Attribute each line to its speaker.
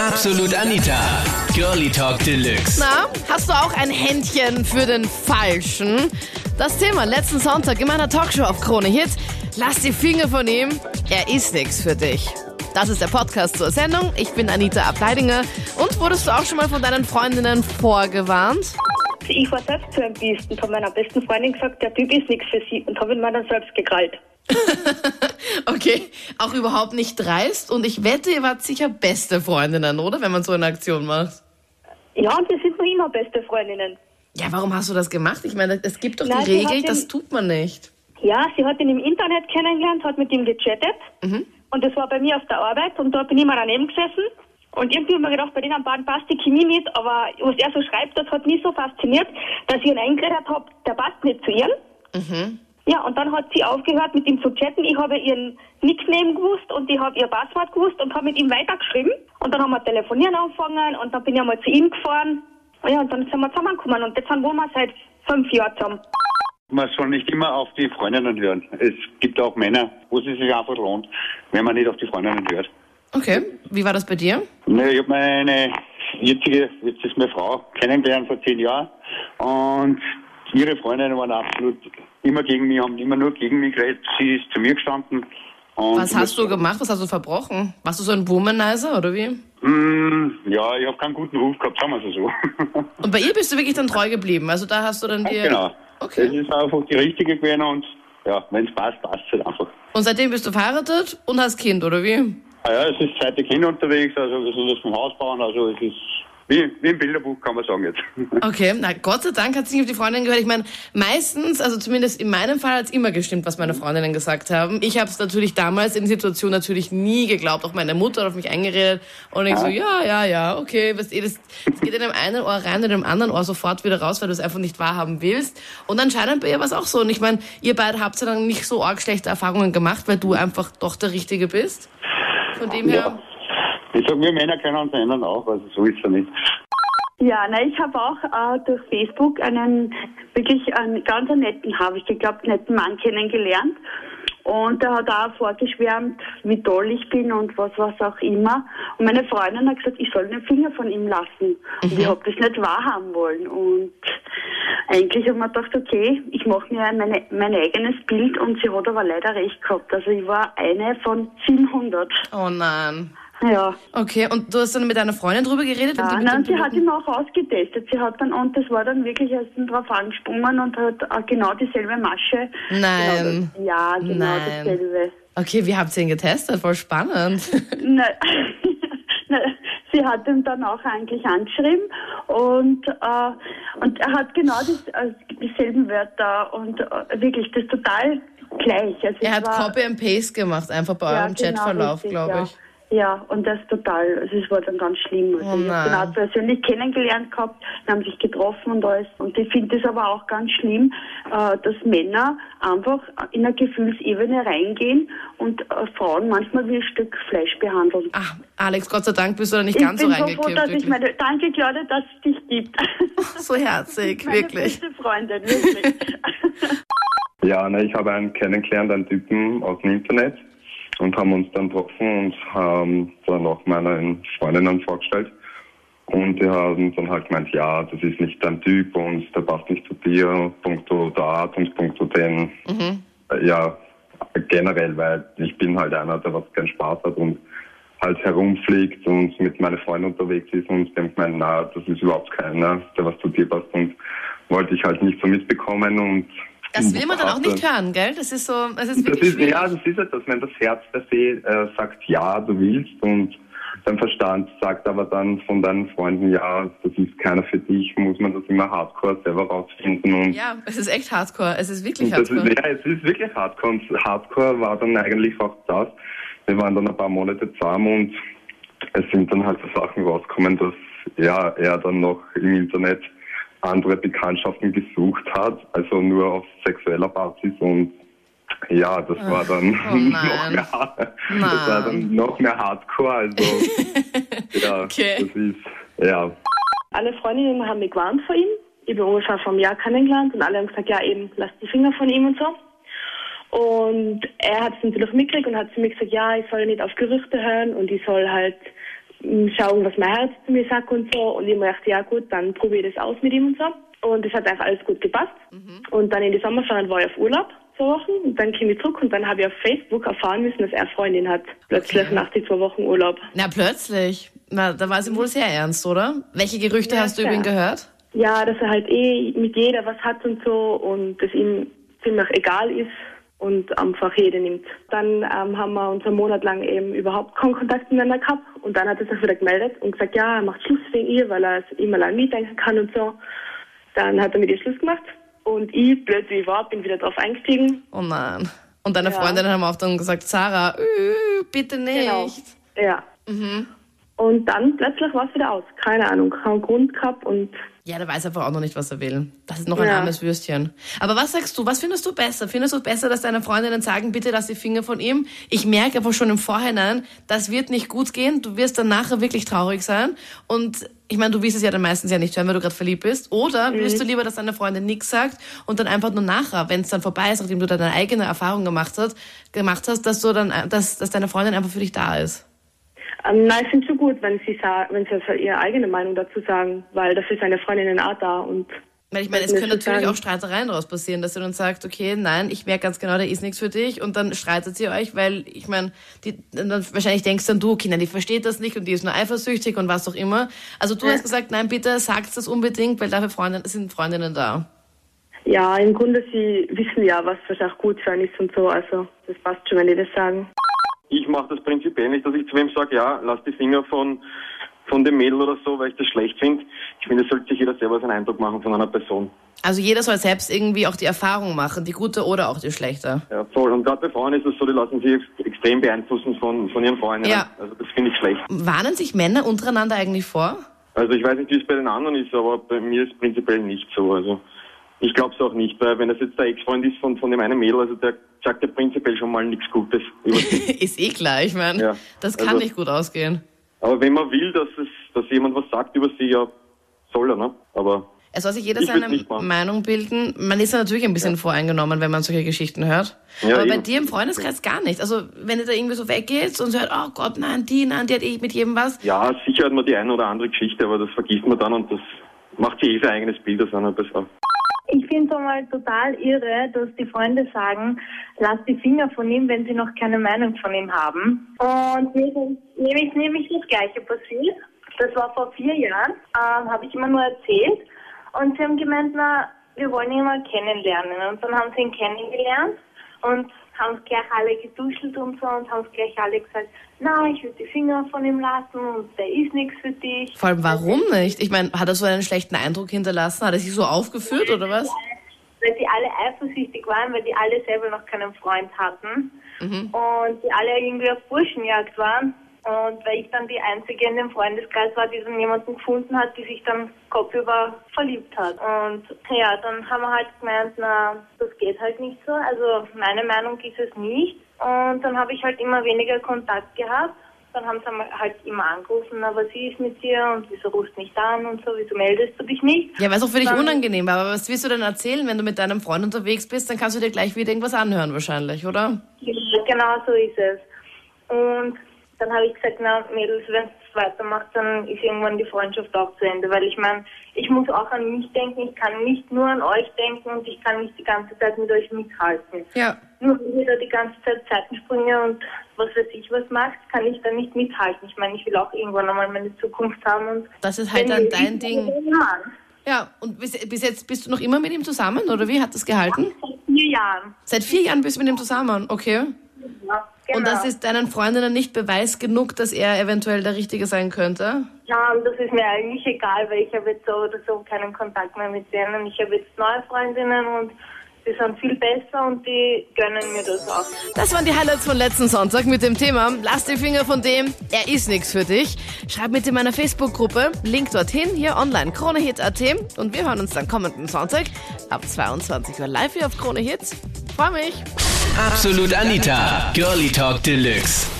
Speaker 1: Absolut Anita. Girlie Talk Deluxe.
Speaker 2: Na, hast du auch ein Händchen für den Falschen? Das Thema letzten Sonntag in meiner Talkshow auf Krone Hit. Lass die Finger von ihm, er ist nix für dich. Das ist der Podcast zur Sendung. Ich bin Anita Ableidinger. Und wurdest du auch schon mal von deinen Freundinnen vorgewarnt?
Speaker 3: Ich war selbst zu einem Biest und habe meiner besten Freundin gesagt, der Typ ist nichts für sie und habe ihn mir dann selbst gekrallt.
Speaker 2: Okay, auch überhaupt nicht dreist. Und ich wette, ihr wart sicher beste Freundinnen, oder? Wenn man so eine Aktion macht.
Speaker 3: Ja, und wir sind noch immer beste Freundinnen.
Speaker 2: Ja, warum hast du das gemacht? Ich meine, es gibt doch
Speaker 3: Nein,
Speaker 2: die Regel,
Speaker 3: hat
Speaker 2: das tut man nicht.
Speaker 3: Ja, sie hat ihn im Internet kennengelernt, hat mit ihm gechattet und das war bei mir auf der Arbeit und da bin ich mal daneben gesessen und irgendwie habe ich mir gedacht, bei den beiden passt die Chemie nicht, aber was er so schreibt, das hat mich so fasziniert, dass ich ihn eingeredet habe, der passt nicht zu ihr. Ja, und dann hat sie aufgehört mit ihm zu chatten. Ich habe ihren Nickname gewusst und ich habe ihr Passwort gewusst und habe mit ihm weitergeschrieben. Und dann haben wir telefonieren angefangen und dann bin ich einmal zu ihm gefahren. Ja, und dann sind wir zusammengekommen und jetzt wohnen wir seit fünf Jahren zusammen.
Speaker 4: Man soll nicht immer auf die Freundinnen hören. Es gibt auch Männer, wo es sich einfach lohnt, wenn man nicht auf die Freundinnen hört.
Speaker 2: Okay, wie war das bei dir?
Speaker 4: Ne, Ich habe meine jetzige, jetzt ist meine Frau, kennengelernt vor zehn Jahren und ihre Freundinnen waren absolut immer gegen mich, haben immer nur gegen mich geredet. Sie ist zu mir gestanden. Und
Speaker 2: Was hast du gemacht? Was hast du verbrochen? Warst du so ein Womanizer oder wie?
Speaker 4: Mm, ja, ich habe keinen guten Ruf gehabt, sagen wir es so.
Speaker 2: Und bei ihr bist du wirklich dann treu geblieben. Also da hast du dann dir.
Speaker 4: genau.
Speaker 2: Okay.
Speaker 4: Das ist einfach die richtige gewesen und ja, wenn es passt, passt es halt einfach.
Speaker 2: Und seitdem bist du verheiratet und hast Kind, oder wie?
Speaker 4: Ah ja, es ist zweite Kind unterwegs, also wir sind jetzt vom Haus bauen, also es ist wie, wie im Bilderbuch, kann man sagen jetzt.
Speaker 2: Okay, na Gott sei Dank hat sie nicht auf die Freundin gehört. Ich meine, meistens, also zumindest in meinem Fall hat es immer gestimmt, was meine Freundinnen gesagt haben. Ich habe es natürlich damals in der Situation natürlich nie geglaubt. Auch meine Mutter hat auf mich eingeredet und ich so, ja, ja, ja, okay, weißt du, das, das geht in dem einen Ohr rein, in dem anderen Ohr sofort wieder raus, weil du es einfach nicht wahrhaben willst. Und anscheinend bei ihr war es auch so. Und ich meine, ihr beide habt ja dann nicht so arg schlechte Erfahrungen gemacht, weil du einfach doch der Richtige bist. Von dem her.
Speaker 4: Ja. Ich sag, wir Männer können uns ändern auch, also so ist es nicht.
Speaker 5: Ja, na, ich habe auch äh, durch Facebook einen wirklich einen ganz netten, habe ich geglaubt, netten Mann kennengelernt. Und der hat auch vorgeschwärmt, wie toll ich bin und was, was auch immer. Und meine Freundin hat gesagt, ich soll den Finger von ihm lassen. Und ich habe das nicht wahrhaben wollen. Und eigentlich habe ich mir gedacht, okay, ich mache mir meine, mein eigenes Bild und sie hat aber leider recht gehabt. Also ich war eine von 700.
Speaker 2: Oh nein.
Speaker 5: Ja.
Speaker 2: Okay, und du hast dann mit deiner Freundin drüber geredet?
Speaker 5: Ja, nein, sie hat ihn auch ausgetestet. Sie hat dann, und das war dann wirklich erst drauf angesprungen und hat äh, genau dieselbe Masche.
Speaker 2: Nein.
Speaker 5: Genau das, ja, genau
Speaker 2: Nein.
Speaker 5: dasselbe.
Speaker 2: Okay, wie habt ihr ihn getestet? Voll spannend.
Speaker 5: Nein. Nein, sie hat ihn dann auch eigentlich angeschrieben und, äh, und er hat genau das, äh, dieselben Wörter und äh, wirklich das total gleich. Also
Speaker 2: Er hat
Speaker 5: war-
Speaker 2: Copy and Paste gemacht, einfach bei
Speaker 5: Ja,
Speaker 2: eurem
Speaker 5: genau,
Speaker 2: Chatverlauf, glaube ich.
Speaker 5: Ja, und das total, also es war dann ganz schlimm. Also
Speaker 2: Oh
Speaker 5: ich habe
Speaker 2: nein.
Speaker 5: genau persönlich kennengelernt gehabt, wir haben sich getroffen und alles. Und ich finde es aber auch ganz schlimm, äh, dass Männer einfach in eine Gefühlsebene reingehen und äh, Frauen manchmal wie ein Stück Fleisch behandeln.
Speaker 2: Ach, Alex, Gott sei Dank bist du da nicht
Speaker 5: ich
Speaker 2: ganz so
Speaker 5: bin so froh,
Speaker 2: reingekippt.
Speaker 5: dass ich meine, danke Claudia, dass es dich gibt.
Speaker 2: so herzig,
Speaker 5: meine
Speaker 2: wirklich.
Speaker 5: beste Freundin, wirklich.
Speaker 6: Ja, ne, ich habe einen kennengelernt, einen Typen aus dem Internet und haben uns dann getroffen und haben dann auch meinen Freundinnen vorgestellt. Und die haben dann halt gemeint, ja, das ist nicht dein Typ und der passt nicht zu dir, punkto der Art und punkto den, äh, ja, generell, weil ich bin halt einer, der was keinen Spaß hat und halt herumfliegt und mit meinen Freunden unterwegs ist und denkt man, na, das ist überhaupt keiner, der was zu dir passt und wollte ich halt nicht so mitbekommen und
Speaker 2: Das will man dann auch nicht hören, gell? Das ist so, es ist
Speaker 6: das
Speaker 2: wirklich
Speaker 6: ist,
Speaker 2: schwierig.
Speaker 6: ja, das ist etwas, wenn das Herz per se äh, sagt, ja, du willst und dein Verstand sagt aber dann von deinen Freunden, ja, das ist keiner für dich, muss man das immer hardcore selber rausfinden und
Speaker 2: Ja, es ist echt hardcore. Es ist wirklich
Speaker 6: das ist,
Speaker 2: hardcore.
Speaker 6: ja, es ist wirklich hardcore und hardcore war dann eigentlich auch das. Wir waren dann ein paar Monate zusammen und es sind dann halt so Sachen rausgekommen, dass ja, er dann noch im Internet andere Bekanntschaften gesucht hat, also nur auf sexueller Basis und ja, das war dann
Speaker 2: oh
Speaker 6: noch mehr, das war dann noch mehr Hardcore, also ja,
Speaker 2: Okay.
Speaker 6: das ist ja.
Speaker 3: Alle Freundinnen haben mich gewarnt vor ihm. Ich bin ungefähr vom Jahr kennengelernt und alle haben gesagt, ja eben, lass die Finger von ihm und so. Und er hat es natürlich mitgekriegt und hat zu mir gesagt, ja, ich soll nicht auf Gerüchte hören und ich soll halt
Speaker 7: schauen, was mein Herz zu mir sagt und so. Und ich mir dachte, ja gut, dann probiere ich das aus mit ihm und so. Und es hat einfach alles gut gepasst. Und dann in die Sommerferien war ich auf Urlaub, zwei Wochen. Und dann kam ich zurück und dann habe ich auf Facebook erfahren müssen, dass er Freundin hat. Plötzlich
Speaker 2: Okay.
Speaker 7: nach den zwei Wochen Urlaub.
Speaker 2: Na, plötzlich. Na, da war es ihm wohl sehr ernst, oder? Welche Gerüchte
Speaker 7: Ja,
Speaker 2: hast du über ihn gehört?
Speaker 7: Ja, dass er halt eh mit jeder was hat und so und dass ihm ziemlich egal ist und einfach jede nimmt. Dann ähm, haben wir uns einen Monat lang eben überhaupt keinen Kontakt miteinander gehabt und dann hat er sich wieder gemeldet und gesagt, ja, er macht Schluss wegen ihr, weil er es immer lang mitdenken kann und so. Dann hat er mit ihr Schluss gemacht und ich, blöd wie ich war, bin wieder drauf eingestiegen.
Speaker 2: Oh nein. Und deine
Speaker 7: Ja.
Speaker 2: Freundinnen haben auch dann gesagt, Sarah, bitte nicht.
Speaker 7: Genau. Ja. Und dann plötzlich war es wieder aus. Keine Ahnung, keinen Grund gehabt und
Speaker 2: Ja, der weiß einfach auch noch nicht, was er will. Das ist noch ein
Speaker 7: Ja.
Speaker 2: armes Würstchen. Aber was sagst du? Was findest du besser? Findest du besser, dass deine Freundinnen sagen, bitte lass die Finger von ihm? Ich merke aber schon im Vorhinein, das wird nicht gut gehen. Du wirst dann nachher wirklich traurig sein. Und ich meine, du wirst es ja dann meistens ja nicht hören, weil du gerade verliebt bist. Oder willst du lieber, dass deine Freundin nichts sagt und dann einfach nur nachher, wenn es dann vorbei ist, nachdem du deine eigene Erfahrung gemacht hast, gemacht hast, dass du dann, dass, dass deine Freundin einfach für dich da ist?
Speaker 7: Ähm, nein, ich finde schon gut, wenn sie wenn sie also ihre eigene Meinung dazu sagen, weil dafür ist eine Freundin auch da und
Speaker 2: Weil ich meine, es können natürlich auch Streitereien daraus passieren, dass sie dann sagt, okay, nein, ich merke ganz genau, da ist nichts für dich und dann streitet sie euch, weil ich meine, die, dann wahrscheinlich denkst dann du, okay, nein, die versteht das nicht und die ist nur eifersüchtig und was auch immer. Also du hast gesagt, nein, bitte sagt das unbedingt, weil dafür Freundinnen, sind Freundinnen da.
Speaker 7: ja, im Grunde sie wissen ja, was wahrscheinlich gut für einen ist und so, also das passt schon, wenn die das sagen.
Speaker 6: Ich mache das prinzipiell nicht, dass ich zu wem sage, ja, lass die Finger von, von dem Mädel oder so, weil ich das schlecht finde. Ich finde, es sollte sich jeder selber seinen Eindruck machen von einer Person.
Speaker 2: Also jeder soll selbst irgendwie auch die Erfahrung machen, die gute oder auch die schlechte.
Speaker 6: Ja, voll. Und gerade bei Frauen ist es so, die lassen sich ex extrem beeinflussen von, von ihren Freunden.
Speaker 2: Ja.
Speaker 6: Also das finde ich schlecht.
Speaker 2: Warnen sich Männer untereinander eigentlich vor?
Speaker 6: Also ich weiß nicht, wie es bei den anderen ist, aber bei mir ist es prinzipiell nicht so. Also ich glaube es auch nicht, weil wenn das jetzt der Ex-Freund ist von, von dem einen Mädel, also der sagt ja prinzipiell schon mal nichts Gutes über sie.
Speaker 2: ist eh klar, ich meine,
Speaker 6: Ja.
Speaker 2: das kann
Speaker 6: Also-
Speaker 2: nicht gut ausgehen.
Speaker 6: Aber wenn man will, dass es, dass jemand was sagt über sie, ja, soll er, ne? Aber
Speaker 2: Es soll sich jeder seine. Meinung bilden. Man ist ja natürlich ein bisschen voreingenommen, wenn man solche Geschichten hört.
Speaker 6: Ja,
Speaker 2: Aber bei
Speaker 6: eben.
Speaker 2: dir im Freundeskreis gar nicht. Also wenn du da irgendwie so weggeht und hört, oh Gott, nein, die, nein, die hat eh mit jedem was.
Speaker 6: ja, sicher hat man die eine oder andere Geschichte, aber das vergisst man dann und das macht sich eh sein eigenes Bild aus einer Person.
Speaker 8: Ich finde es einmal total irre, dass die Freunde sagen, lass die Finger von ihm, wenn sie noch keine Meinung von ihm haben. Und nämlich, nämlich das Gleiche passiert. Das war vor vier Jahren, ähm, habe ich immer nur erzählt. Und sie haben gemeint, na, wir wollen ihn mal kennenlernen. Und dann haben sie ihn kennengelernt und haben es gleich alle geduschelt und so und haben es gleich alle gesagt, na, ich würde die Finger von ihm lassen und der ist nichts für dich.
Speaker 2: Vor allem, warum nicht? Ich meine, hat er so einen schlechten Eindruck hinterlassen? Hat er sich so aufgeführt oder was?
Speaker 8: weil die alle eifersüchtig waren, weil die alle selber noch keinen Freund hatten und die alle irgendwie auf Burschenjagd waren. Und weil ich dann die Einzige in dem Freundeskreis war, die dann jemanden gefunden hat, die sich dann kopfüber verliebt hat. Und ja, dann haben wir halt gemeint, na, das geht halt nicht so. Also meine Meinung ist es nicht. Und dann habe ich halt immer weniger Kontakt gehabt. Dann haben sie halt immer angerufen, na, was ist mit dir und wieso rufst du nicht an und so, wieso meldest du dich nicht?
Speaker 2: Ja, weil es auch für dich
Speaker 8: Dann-
Speaker 2: unangenehm war. Aber was willst du denn erzählen, wenn du mit deinem Freund unterwegs bist? Dann kannst du dir gleich wieder irgendwas anhören wahrscheinlich, oder?
Speaker 8: Ja, genau so ist es. Und dann habe ich gesagt, na Mädels, wenn es weitermacht, dann ist irgendwann die Freundschaft auch zu Ende. Weil ich meine, ich muss auch an mich denken, ich kann nicht nur an euch denken und ich kann nicht die ganze Zeit mit euch mithalten.
Speaker 2: Ja.
Speaker 8: Nur wenn ihr da die ganze Zeit Seitensprünge und was weiß ich was macht, kann ich da nicht mithalten. Ich meine, ich will auch irgendwann einmal meine Zukunft haben und
Speaker 2: Das ist halt dann dein Ding.
Speaker 8: Mann.
Speaker 2: Ja, und bis, bis jetzt bist du noch immer mit ihm zusammen, oder wie? Hat das gehalten?
Speaker 8: Seit vier Jahren.
Speaker 2: Seit vier Jahren bist du mit ihm zusammen, okay.
Speaker 8: Genau.
Speaker 2: Und das ist deinen Freundinnen nicht Beweis genug, dass er eventuell der Richtige sein könnte?
Speaker 8: Ja, und das ist mir eigentlich egal, weil ich habe jetzt so oder so keinen Kontakt mehr mit denen. Ich habe jetzt neue Freundinnen und die sind viel besser und die gönnen mir das auch.
Speaker 2: Das waren die Highlights von letzten Sonntag mit dem Thema Lass die Finger von dem, er ist nichts für dich. Schreib mit in meiner Facebook-Gruppe, Link dorthin, hier online, KroneHit.at und wir hören uns dann kommenden Sonntag ab 22 Uhr live hier auf Krone Hits. Freu mich!
Speaker 1: Absolut Anita, Girlie Talk Deluxe.